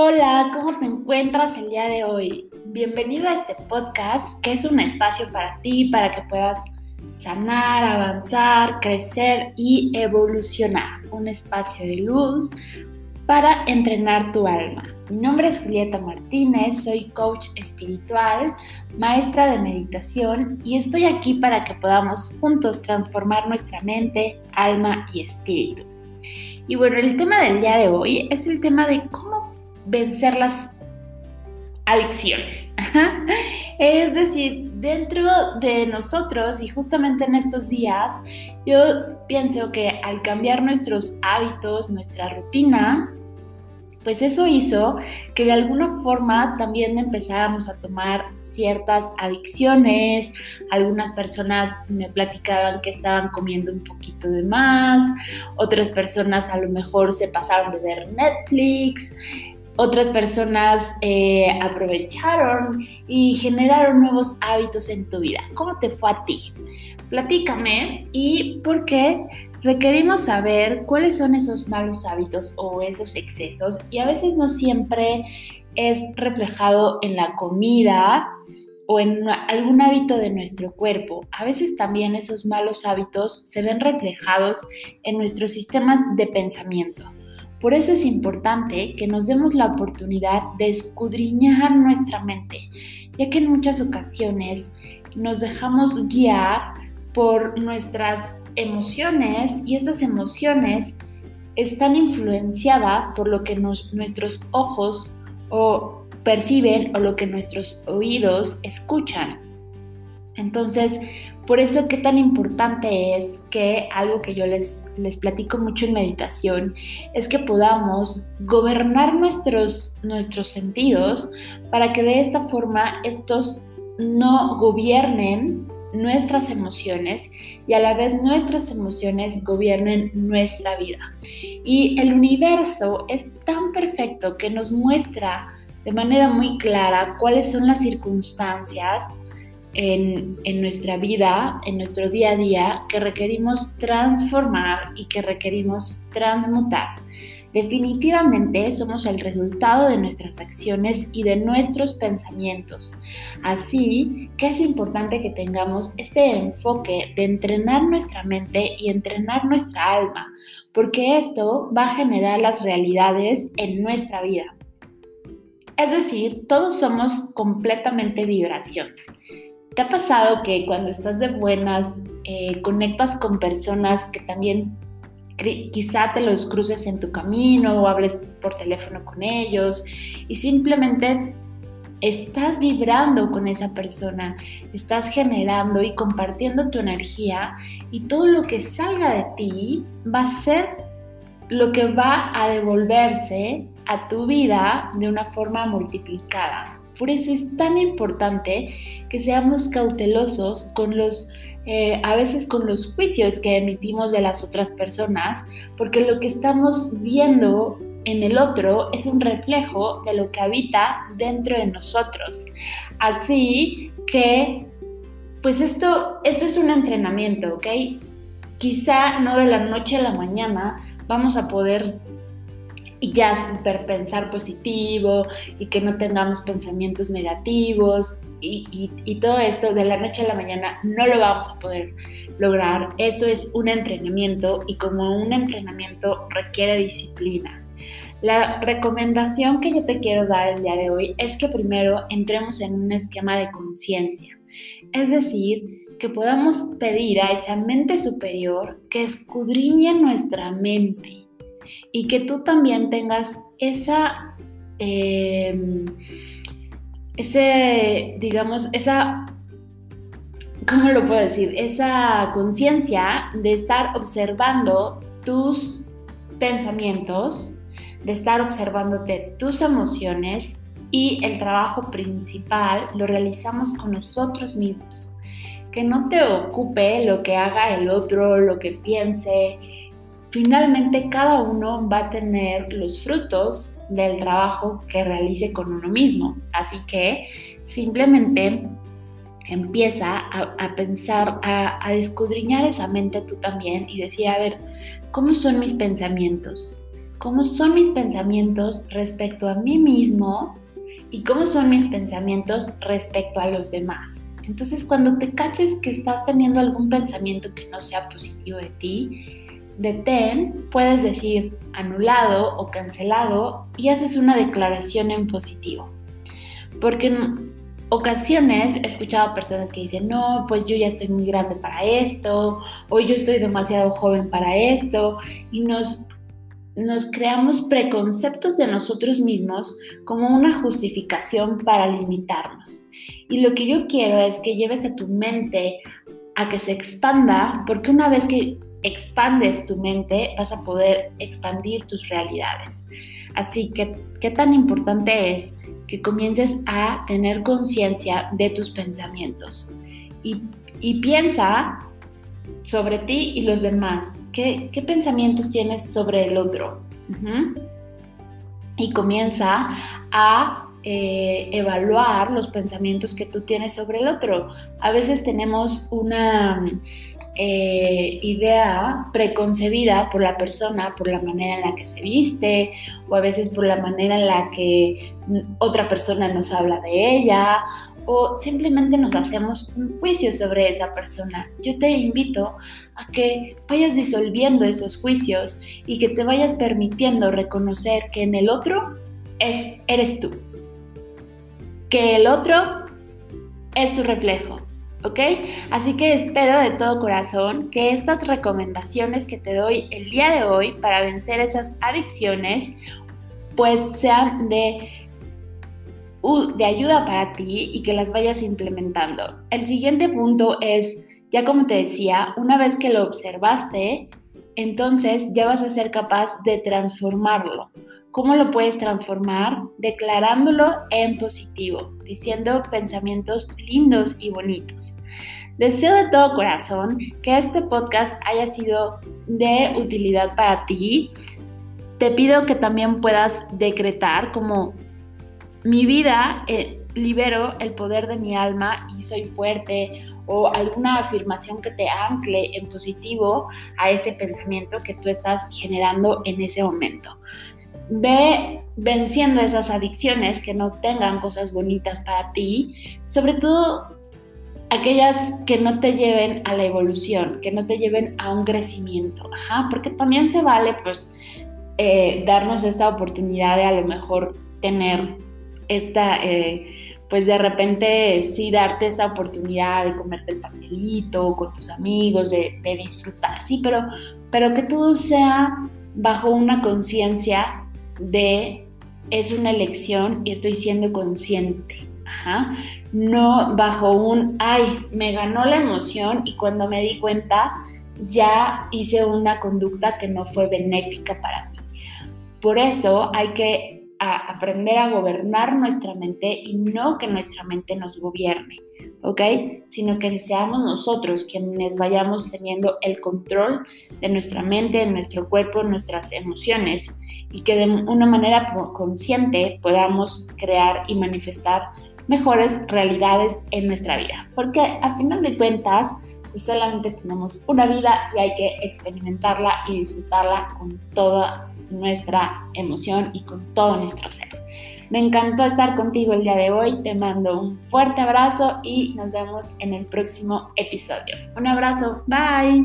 Hola, ¿cómo te encuentras el día de hoy? Bienvenido a este podcast que es un espacio para ti, para que puedas sanar, avanzar, crecer y evolucionar. Un espacio de luz para entrenar tu alma. Mi nombre es Julieta Martínez, soy coach espiritual, maestra de meditación y estoy aquí para que podamos juntos transformar nuestra mente, alma y espíritu. Y bueno, el tema del día de hoy es el tema de cómo vencer las adicciones. es decir, dentro de nosotros y justamente en estos días, yo pienso que al cambiar nuestros hábitos, nuestra rutina, pues eso hizo que de alguna forma también empezáramos a tomar ciertas adicciones. Algunas personas me platicaban que estaban comiendo un poquito de más, otras personas a lo mejor se pasaron de ver Netflix, otras personas eh, aprovecharon y generaron nuevos hábitos en tu vida. ¿Cómo te fue a ti? Platícame y por qué requerimos saber cuáles son esos malos hábitos o esos excesos y a veces no siempre es reflejado en la comida o en algún hábito de nuestro cuerpo. A veces también esos malos hábitos se ven reflejados en nuestros sistemas de pensamiento. Por eso es importante que nos demos la oportunidad de escudriñar nuestra mente, ya que en muchas ocasiones nos dejamos guiar por nuestras emociones y esas emociones están influenciadas por lo que nuestros ojos o perciben o lo que nuestros oídos escuchan. Entonces, por eso qué tan importante es que algo que yo les, les platico mucho en meditación es que podamos gobernar nuestros, nuestros sentidos para que de esta forma estos no gobiernen nuestras emociones y a la vez nuestras emociones gobiernen nuestra vida. Y el universo es tan perfecto que nos muestra de manera muy clara cuáles son las circunstancias en, nuestra vida, en nuestro día a día, que requerimos transformar y que requerimos transmutar. Definitivamente somos el resultado de nuestras acciones y de nuestros pensamientos. Así que es importante que tengamos este enfoque de entrenar nuestra mente y entrenar nuestra alma, porque esto va a generar las realidades en nuestra vida. Es decir, todos somos completamente vibración. ¿Te ha pasado que cuando estás de buenas eh, conectas con personas que también quizá te los cruces en tu camino o hables por teléfono con ellos y simplemente estás vibrando con esa persona, estás generando y compartiendo tu energía y todo lo que salga de ti va a ser lo que va a devolverse a tu vida de una forma multiplicada. Por eso es tan importante que seamos cautelosos con los, eh, a veces con los juicios que emitimos de las otras personas, porque lo que estamos viendo en el otro es un reflejo de lo que habita dentro de nosotros. Así que, pues esto, esto es un entrenamiento, ¿ok? Quizá no de la noche a la mañana vamos a poder y ya super pensar positivo y que no tengamos pensamientos negativos y, y, todo esto de la noche a la mañana no lo vamos a poder lograr. Esto es un entrenamiento y como un entrenamiento requiere disciplina. La recomendación que yo te quiero dar el día de hoy es que primero entremos en un esquema de conciencia. Es decir, que podamos pedir a esa mente superior que escudriñe nuestra mente y que tú también tengas esa, em, ese, digamos, esa, ¿cómo lo puedo decir? Esa conciencia de estar observando tus pensamientos, de estar observándote tus emociones y el trabajo principal lo realizamos con nosotros mismos. Que no te ocupe lo que haga el otro, lo que piense, finalmente cada uno va a tener los frutos del trabajo que realice con uno mismo. Así que simplemente empieza a, pensar, a, a, escudriñar esa mente tú también y decir, a ver, ¿cómo son mis pensamientos? cómo son mis pensamientos respecto a mí mismo y cómo son mis pensamientos respecto a los demás. Entonces, cuando te caches que estás teniendo algún pensamiento que no sea positivo de ti, detén, puedes decir anulado o cancelado y haces una declaración en positivo. Porque en ocasiones he escuchado personas que dicen, no, pues yo ya estoy muy grande para esto, o yo estoy demasiado joven para esto, y nos nos creamos preconceptos de nosotros mismos como una justificación para limitarnos. Y lo que yo quiero es que lleves a tu mente a que se expanda, porque una vez que expandes tu mente vas a poder expandir tus realidades. Así que, ¿qué tan importante es que comiences a tener conciencia de tus pensamientos? Y, piensa sobre ti y los demás. ¿Qué, pensamientos tienes sobre el otro? Y comienza a eh, evaluar los pensamientos que tú tienes sobre el otro. A veces tenemos una eh, idea preconcebida por la persona, por la manera en la que se viste, o a veces por la manera en la que otra persona nos habla de ella, o simplemente nos hacemos un juicio sobre esa persona. Yo te invito a que vayas disolviendo esos juicios y que te vayas permitiendo reconocer que en el otro es, eres tú, que el otro es tu reflejo. ¿Ok? Así que espero de todo corazón que estas recomendaciones que te doy el día de hoy para vencer esas adicciones pues sean de de ayuda para ti y que las vayas implementando. El siguiente punto es, ya como te decía, una vez que lo observaste, entonces ya vas a ser capaz de transformarlo. ¿Cómo lo puedes transformar? Declarándolo en positivo, diciendo pensamientos lindos y bonitos. Deseo de todo corazón que este podcast haya sido de utilidad para ti. Te pido que también puedas decretar como mi vida eh, libero el poder de mi alma y soy fuerte o alguna afirmación que te ancle en positivo a ese pensamiento que tú estás generando en ese momento. Ve venciendo esas adicciones que no tengan cosas bonitas para ti, sobre todo aquellas que no te lleven a la evolución, que no te lleven a un crecimiento, porque también se vale pues eh, darnos esta oportunidad de a lo mejor tener esta, eh, pues de repente sí darte esta oportunidad de comerte el pastelito con tus amigos, de, disfrutar, sí, pero, pero que todo sea bajo una conciencia de es una elección y estoy siendo consciente. No bajo un, ay, me ganó la emoción y cuando me di cuenta ya hice una conducta que no fue benéfica para mí. Por eso hay que a aprender a gobernar nuestra mente y no que nuestra mente nos gobierne, ¿ok? Sino que seamos nosotros quienes vayamos teniendo el control de nuestra mente, de nuestro cuerpo, nuestras emociones y que de una manera consciente podamos crear y manifestar mejores realidades en nuestra vida. Porque a final de cuentas, pues solamente tenemos una vida y hay que experimentarla y disfrutarla con toda nuestra emoción y con todo nuestro ser. Me encantó estar contigo el día de hoy, te mando un fuerte abrazo y nos vemos en el próximo episodio. Un abrazo, bye.